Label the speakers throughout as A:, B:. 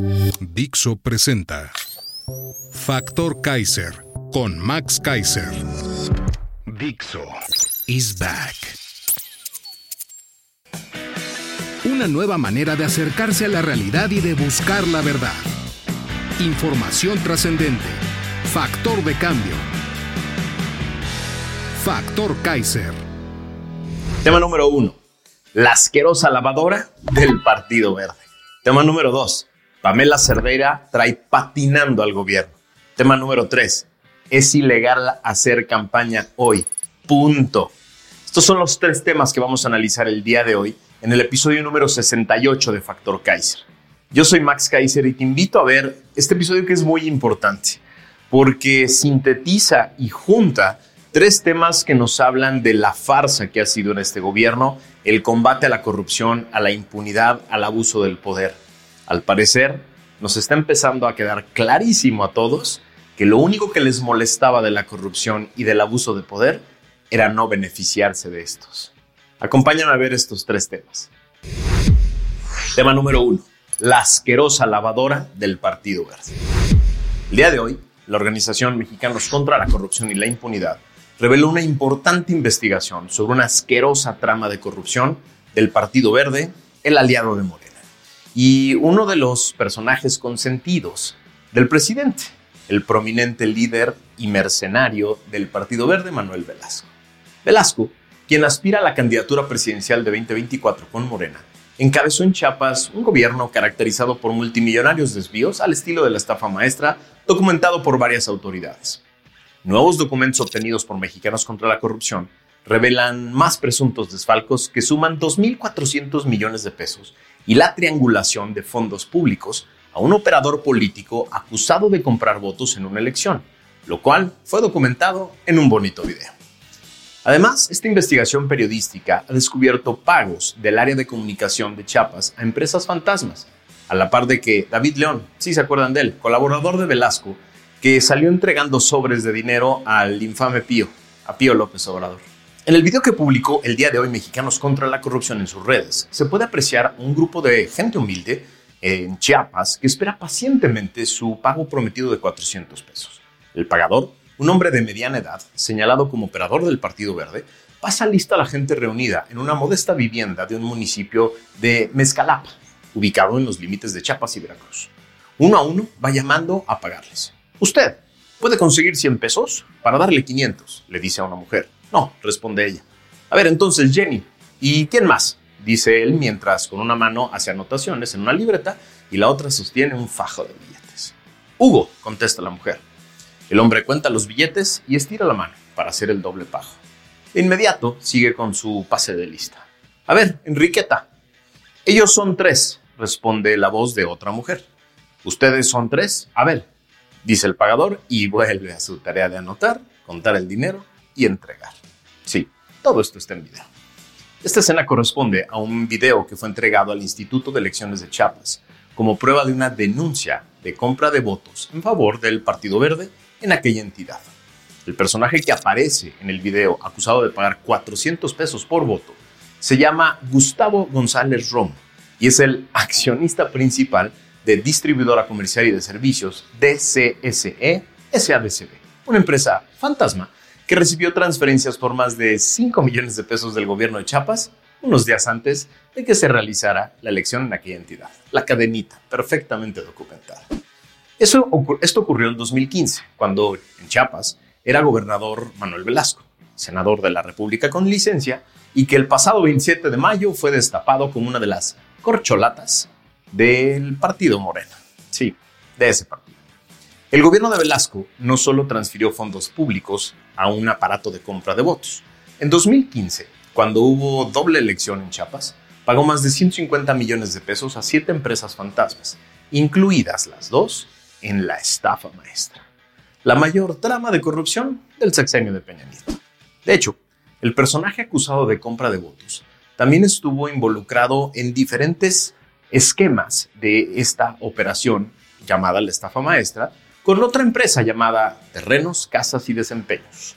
A: Dixo presenta Factor Kaiser con Max Kaiser. Dixo is back. Una nueva manera de acercarse a la realidad y de buscar la verdad. Información trascendente. Factor de cambio. Factor Kaiser.
B: Tema número uno. La asquerosa lavadora del Partido Verde. Tema número dos. Pamela Cerdeira trae patinando al gobierno. Tema número tres. Es ilegal hacer campaña hoy. Punto. Estos son los tres temas que vamos a analizar el día de hoy en el episodio número 68 de Factor Kaiser. Yo soy Max Kaiser y te invito a ver este episodio que es muy importante porque sintetiza y junta tres temas que nos hablan de la farsa que ha sido en este gobierno, el combate a la corrupción, a la impunidad, al abuso del poder. Al parecer, nos está empezando a quedar clarísimo a todos que lo único que les molestaba de la corrupción y del abuso de poder era no beneficiarse de estos. Acompáñame a ver estos tres temas. Tema número uno, la asquerosa lavadora del Partido Verde. El día de hoy, la organización Mexicanos contra la Corrupción y la Impunidad reveló una importante investigación sobre una asquerosa trama de corrupción del Partido Verde, el aliado de Morena, y uno de los personajes consentidos del presidente, el prominente líder y mercenario del Partido Verde, Manuel Velasco. Velasco, quien aspira a la candidatura presidencial de 2024 con Morena, encabezó en Chiapas un gobierno caracterizado por multimillonarios desvíos al estilo de la estafa maestra, documentado por varias autoridades. Nuevos documentos obtenidos por Mexicanos contra la Corrupción revelan más presuntos desfalcos que suman 2.400 millones de pesos y la triangulación de fondos públicos a un operador político acusado de comprar votos en una elección, lo cual fue documentado en un bonito video. Además, esta investigación periodística ha descubierto pagos del área de comunicación de Chiapas a empresas fantasmas, a la par de que David León, si se acuerdan de él, colaborador de Velasco, que salió entregando sobres de dinero al infame Pío, a Pío López Obrador. En el video que publicó el día de hoy Mexicanos contra la Corrupción en sus redes, se puede apreciar un grupo de gente humilde en Chiapas que espera pacientemente su pago prometido de 400 pesos. El pagador un hombre de mediana edad, señalado como operador del Partido Verde, pasa lista a la gente reunida en una modesta vivienda de un municipio de Mezcalapa, ubicado en los límites de Chiapas y Veracruz. Uno a uno va llamando a pagarles. Usted puede conseguir 100 pesos para darle 500, le dice a una mujer. No, responde ella. A ver, entonces Jenny, ¿y quién más? Dice él mientras con una mano hace anotaciones en una libreta y la otra sostiene un fajo de billetes. Hugo, contesta la mujer. El hombre cuenta los billetes y estira la mano para hacer el doble pago. De inmediato sigue con su pase de lista. A ver, Enriqueta. Ellos son tres, responde la voz de otra mujer. ¿Ustedes son tres? A ver, dice el pagador y vuelve a su tarea de anotar, contar el dinero y entregar. Sí, todo esto está en video. Esta escena corresponde a un video que fue entregado al Instituto de Elecciones de Chiapas como prueba de una denuncia de compra de votos en favor del Partido Verde en aquella entidad. El personaje que aparece en el video acusado de pagar 400 pesos por voto se llama Gustavo González Romo y es el accionista principal de Distribuidora Comercial y de Servicios DCSE SADCB, una empresa fantasma que recibió transferencias por más de 5 millones de pesos del gobierno de Chiapas unos días antes de que se realizara la elección en aquella entidad. La cadenita, perfectamente documentada esto ocurrió en 2015, cuando en Chiapas era gobernador Manuel Velasco, senador de la República con licencia, y que el pasado 27 de mayo fue destapado como una de las corcholatas del partido Morena. Sí, de ese partido. El gobierno de Velasco no solo transfirió fondos públicos a un aparato de compra de votos. En 2015, cuando hubo doble elección en Chiapas, pagó más de 150 millones de pesos a siete empresas fantasmas, incluidas las dos en la estafa maestra. La mayor trama de corrupción del sexenio de Peña Nieto. De hecho, el personaje acusado de compra de votos también estuvo involucrado en diferentes esquemas de esta operación llamada la estafa maestra con otra empresa llamada Terrenos, Casas y Desempeños,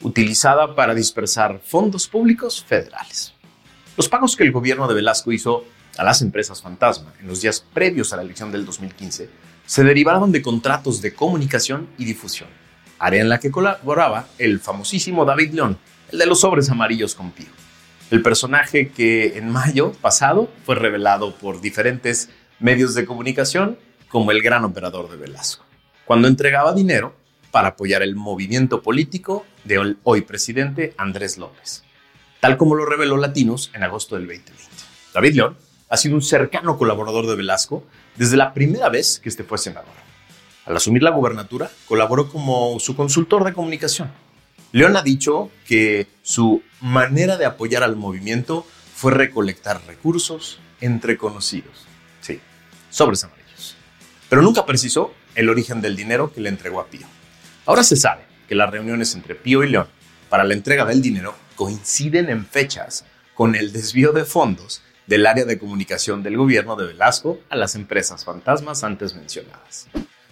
B: utilizada para dispersar fondos públicos federales. Los pagos que el gobierno de Velasco hizo a las empresas fantasma en los días previos a la elección del 2015 se derivaron de contratos de comunicación y difusión, área en la que colaboraba el famosísimo David León, el de los sobres amarillos con Pío. El personaje que en mayo pasado fue revelado por diferentes medios de comunicación como el gran operador de Velasco, cuando entregaba dinero para apoyar el movimiento político del hoy presidente Andrés López, tal como lo reveló Latinos en agosto del 2020. David León ha sido un cercano colaborador de Velasco desde la primera vez que este fue senador. Al asumir la gubernatura, colaboró como su consultor de comunicación León ha dicho que su manera de apoyar al movimiento fue recolectar recursos entre conocidos. Sí, sobres amarillos. Pero nunca precisó el origen del dinero que le entregó a Pío. Ahora se sabe que las reuniones entre Pío y León para la entrega del dinero coinciden en fechas con el desvío de fondos del área de comunicación del gobierno de Velasco a las empresas fantasmas antes mencionadas.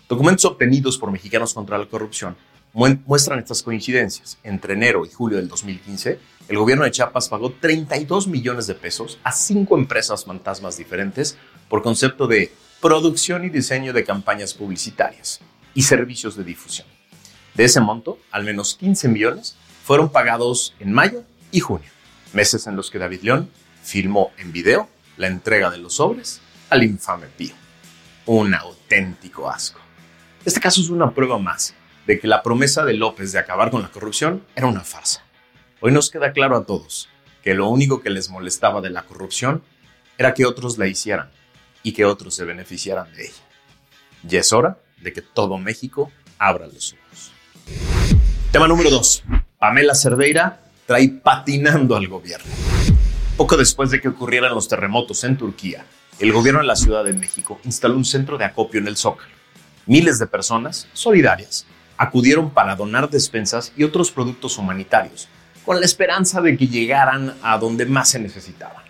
B: Documentos obtenidos por Mexicanos contra la Corrupción muestran estas coincidencias. Entre enero y julio del 2015, el gobierno de Chiapas pagó 32 millones de pesos a cinco empresas fantasmas diferentes por concepto de producción y diseño de campañas publicitarias y servicios de difusión. De ese monto, al menos 15 millones fueron pagados en mayo y junio, meses en los que David León filmó en video la entrega de los sobres al infame Pío. Un auténtico asco. Este caso es una prueba más de que la promesa de López de acabar con la corrupción era una farsa. Hoy nos queda claro a todos que lo único que les molestaba de la corrupción era que otros la hicieran y que otros se beneficiaran de ella. Y es hora de que todo México abra los ojos. Tema número 2. Pamela Cerdeira trae patinando al gobierno. Poco después de que ocurrieran los terremotos en Turquía, el gobierno de la Ciudad de México instaló un centro de acopio en el Zócalo. Miles de personas solidarias acudieron para donar despensas y otros productos humanitarios, con la esperanza de que llegaran a donde más se necesitaban.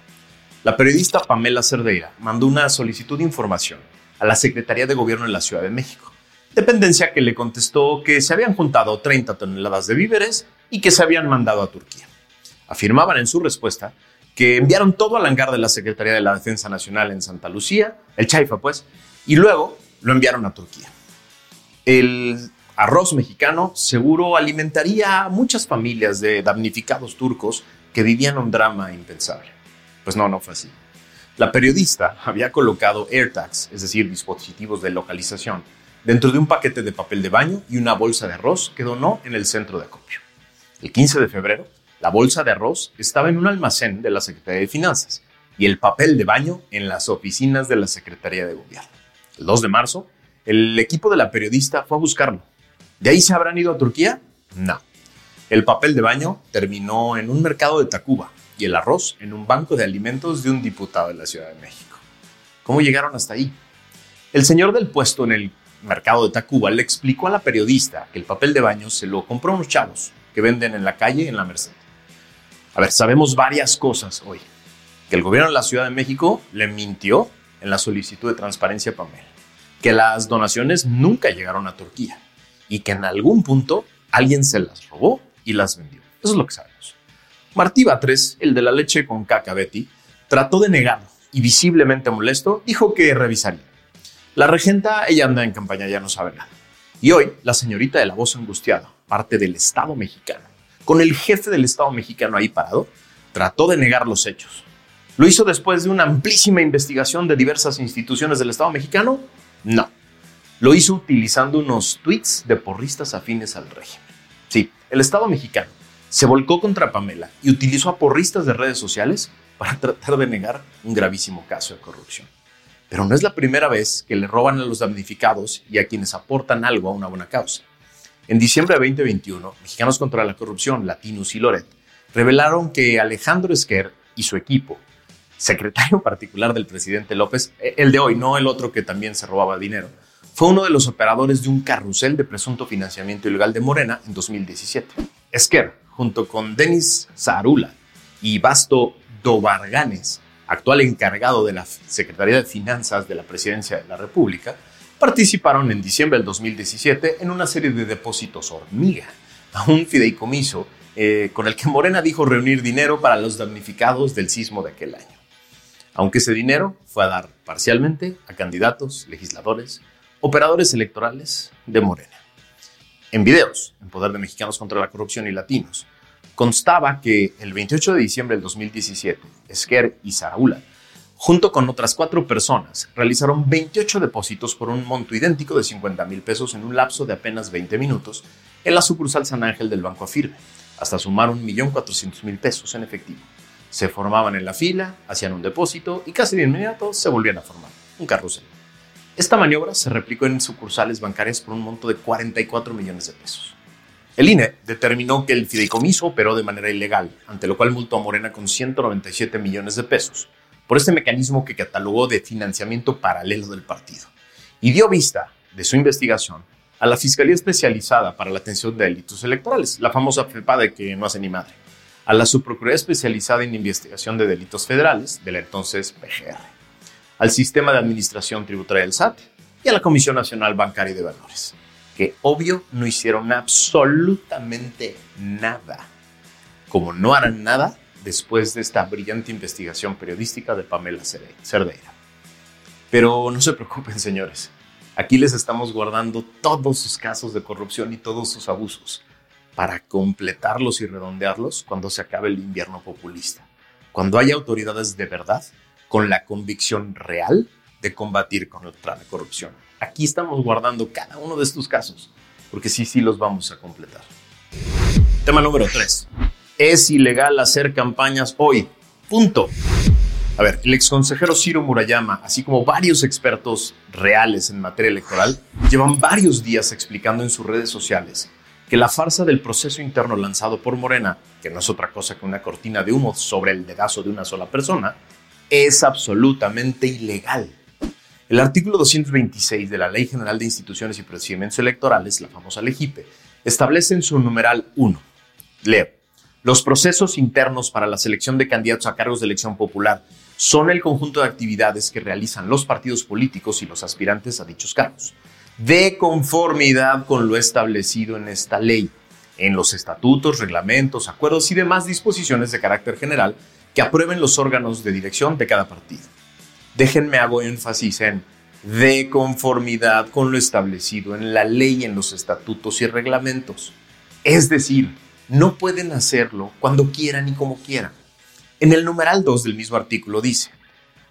B: La periodista Pamela Cerdeira mandó una solicitud de información a la Secretaría de Gobierno de la Ciudad de México, dependencia que le contestó que se habían juntado 30 toneladas de víveres y que se habían mandado a Turquía. Afirmaban en su respuesta que enviaron todo al hangar de la Secretaría de la Defensa Nacional en Santa Lucía, el Chaifa pues, y luego lo enviaron a Turquía. El arroz mexicano seguro alimentaría a muchas familias de damnificados turcos que vivían un drama impensable. Pues no, no fue así. La periodista había colocado AirTags, es decir, dispositivos de localización, dentro de un paquete de papel de baño y una bolsa de arroz que donó en el centro de acopio. El 15 de febrero, la bolsa de arroz estaba en un almacén de la Secretaría de Finanzas y el papel de baño en las oficinas de la Secretaría de Gobierno. El 2 de marzo, el equipo de la periodista fue a buscarlo ¿De ahí se habrán ido a Turquía? No. El papel de baño terminó en un mercado de Tacuba y el arroz en un banco de alimentos de un diputado de la Ciudad de México. ¿Cómo llegaron hasta ahí? El señor del puesto en el mercado de Tacuba le explicó a la periodista que el papel de baño se lo compró a unos chavos que venden en la calle en la Merced. A ver, sabemos varias cosas hoy. Que el gobierno de la Ciudad de México le mintió en la solicitud de transparencia Pamela. Que las donaciones nunca llegaron a Turquía y que en algún punto alguien se las robó y las vendió. Eso es lo que sabemos. Martí Batres, el de la leche con caca Betty, trató de negarlo y visiblemente molesto dijo que revisaría. La regenta, ella anda en campaña, ya no sabe nada. Y hoy, la señorita de la voz angustiada, parte del Estado mexicano, con el jefe del Estado mexicano ahí parado, trató de negar los hechos. ¿Lo hizo después de una amplísima investigación de diversas instituciones del Estado mexicano? No. Lo hizo utilizando unos tweets de porristas afines al régimen. Sí, el Estado mexicano se volcó contra Pamela y utilizó a porristas de redes sociales para tratar de negar un gravísimo caso de corrupción. Pero no es la primera vez que le roban a los damnificados y a quienes aportan algo a una buena causa. En diciembre de 2021, Mexicanos contra la Corrupción, Latinos y Loret revelaron que Alejandro Esquer y su equipo secretario particular del presidente López, eh, el de hoy, no el otro que también se robaba dinero, fue uno de los operadores de un carrusel de presunto financiamiento ilegal de Morena en 2017. Esquer, junto con Denis Zarula y Basto Dobarganes, actual encargado de la Secretaría de Finanzas de la Presidencia de la República, participaron en diciembre del 2017 en una serie de depósitos hormiga a un fideicomiso eh, con el que Morena dijo reunir dinero para los damnificados del sismo de aquel año. Aunque ese dinero fue a dar parcialmente a candidatos, legisladores, operadores electorales de Morena. En videos, en Poder de Mexicanos contra la Corrupción y Latinos, constaba que el 28 de diciembre del 2017, Esquer y Saraula, junto con otras cuatro personas, realizaron 28 depósitos por un monto idéntico de 50 mil pesos en un lapso de apenas 20 minutos en la sucursal San Ángel del Banco Afirme, hasta sumar 1.400.000 pesos en efectivo. Se formaban en la fila, hacían un depósito y casi de inmediato se volvían a formar. Un carrusel. Esta maniobra se replicó en sucursales bancarias por un monto de 44 millones de pesos. El INE determinó que el fideicomiso operó de manera ilegal, ante lo cual multó a Morena con 197 millones de pesos, por este mecanismo que catalogó de financiamiento paralelo del partido, y dio vista de su investigación a la Fiscalía Especializada para la Atención de Delitos Electorales, la famosa FEPA de que no hace ni madre, a la Subprocuraduría Especializada en Investigación de Delitos Federales, de la entonces PGR, al Sistema de Administración Tributaria del SAT y a la Comisión Nacional Bancaria de Valores, que obvio no hicieron absolutamente nada, como no harán nada después de esta brillante investigación periodística de Pamela Cerdeira. Pero no se preocupen, señores. Aquí les estamos guardando todos sus casos de corrupción y todos sus abusos para completarlos y redondearlos cuando se acabe el invierno populista, cuando haya autoridades de verdad con la convicción real de combatir contra la corrupción. Aquí estamos guardando cada uno de estos casos, porque sí, sí los vamos a completar. Tema número 3. Es ilegal hacer campañas hoy. Punto. A ver, el exconsejero Ciro Murayama, así como varios expertos reales en materia electoral, llevan varios días explicando en sus redes sociales que la farsa del proceso interno lanzado por Morena, que no es otra cosa que una cortina de humo sobre el dedazo de una sola persona, es absolutamente ilegal. El artículo 226 de la Ley General de Instituciones y Procedimientos Electorales, la famosa LEGIPE, establece en su numeral 1, leo, los procesos internos para la selección de candidatos a cargos de elección popular son el conjunto de actividades que realizan los partidos políticos y los aspirantes a dichos cargos, de conformidad con lo establecido en esta ley, en los estatutos, reglamentos, acuerdos y demás disposiciones de carácter general que aprueben los órganos de dirección de cada partido. Déjenme hago énfasis en de conformidad con lo establecido en la ley, en los estatutos y reglamentos. Es decir, no pueden hacerlo cuando quieran y como quieran. En el numeral 2 del mismo artículo dice,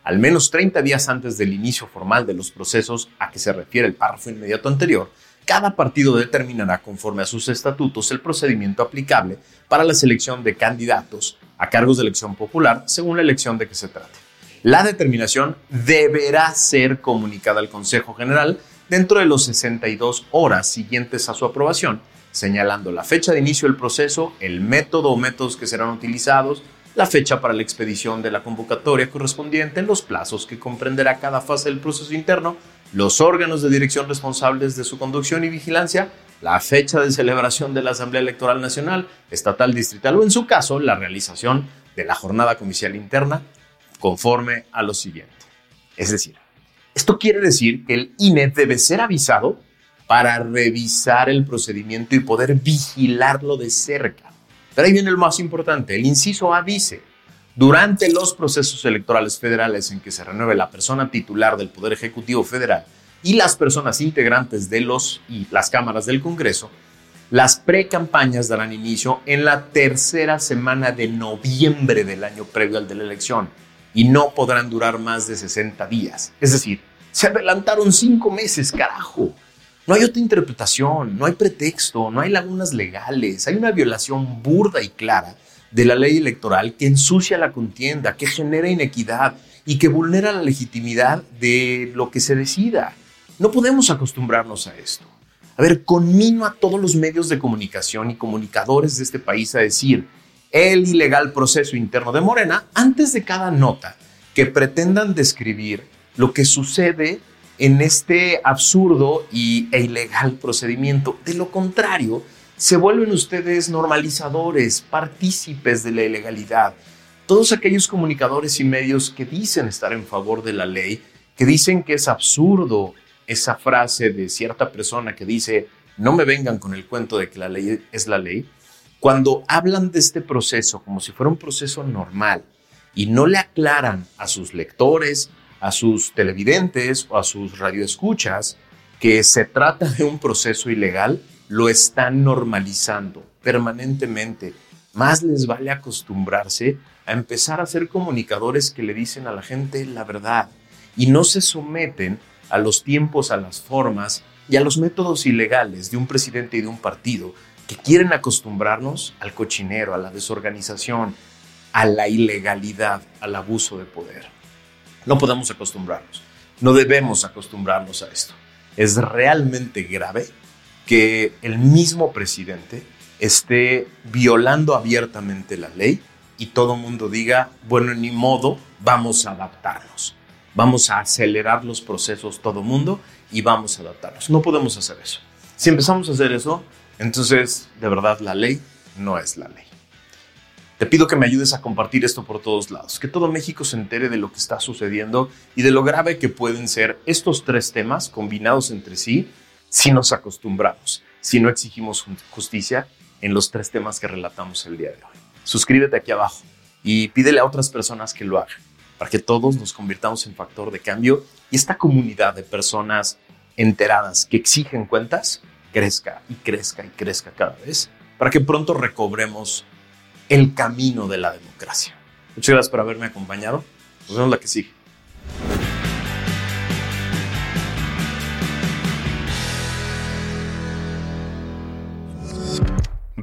B: al menos 30 días antes del inicio formal de los procesos a que se refiere el párrafo inmediato anterior, cada partido determinará conforme a sus estatutos el procedimiento aplicable para la selección de candidatos a cargos de elección popular según la elección de que se trate. La determinación deberá ser comunicada al Consejo General dentro de los 62 horas siguientes a su aprobación, señalando la fecha de inicio del proceso, el método o métodos que serán utilizados, la fecha para la expedición de la convocatoria correspondiente, los plazos que comprenderá cada fase del proceso interno, los órganos de dirección responsables de su conducción y vigilancia, la fecha de celebración de la Asamblea Electoral Nacional, estatal, distrital o en su caso la realización de la jornada comicial interna conforme a lo siguiente. Es decir, esto quiere decir que el INE debe ser avisado para revisar el procedimiento y poder vigilarlo de cerca. Pero ahí viene el más importante. El inciso A dice, durante los procesos electorales federales en que se renueve la persona titular del Poder Ejecutivo Federal y las personas integrantes de los y las cámaras del Congreso, las precampañas darán inicio en la tercera semana de noviembre del año previo al de la elección y no podrán durar más de 60 días. Es decir, se adelantaron cinco meses, carajo. No hay otra interpretación, no hay pretexto, no hay lagunas legales, hay una violación burda y clara de la ley electoral que ensucia la contienda, que genera inequidad y que vulnera la legitimidad de lo que se decida. No podemos acostumbrarnos a esto. A ver, conmino a todos los medios de comunicación y comunicadores de este país a decir el ilegal proceso interno de Morena antes de cada nota que pretendan describir lo que sucede en este absurdo y, e ilegal procedimiento. De lo contrario, se vuelven ustedes normalizadores, partícipes de la ilegalidad. Todos aquellos comunicadores y medios que dicen estar en favor de la ley, que dicen que es absurdo esa frase de cierta persona que dice, no me vengan con el cuento de que la ley es la ley, cuando hablan de este proceso como si fuera un proceso normal y no le aclaran a sus lectores, a sus televidentes o a sus radioescuchas que se trata de un proceso ilegal, lo están normalizando permanentemente. Más les vale acostumbrarse a empezar a ser comunicadores que le dicen a la gente la verdad y no se someten a los tiempos, a las formas y a los métodos ilegales de un presidente y de un partido que quieren acostumbrarnos al cochinero, a la desorganización, a la ilegalidad, al abuso de poder. No podemos acostumbrarnos, no debemos acostumbrarnos a esto. Es realmente grave que el mismo presidente esté violando abiertamente la ley y todo el mundo diga, bueno, ni modo, vamos a adaptarnos, vamos a acelerar los procesos todo mundo y vamos a adaptarnos. No podemos hacer eso. Si empezamos a hacer eso, entonces de verdad la ley no es la ley. Te pido que me ayudes a compartir esto por todos lados, que todo México se entere de lo que está sucediendo y de lo grave que pueden ser estos tres temas combinados entre sí si nos acostumbramos, si no exigimos justicia en los tres temas que relatamos el día de hoy. Suscríbete aquí abajo y pídele a otras personas que lo hagan para que todos nos convirtamos en factor de cambio y esta comunidad de personas enteradas que exigen cuentas crezca y crezca y crezca cada vez para que pronto recobremos el camino de la democracia. Muchas gracias por haberme acompañado. Nos vemos la que sigue.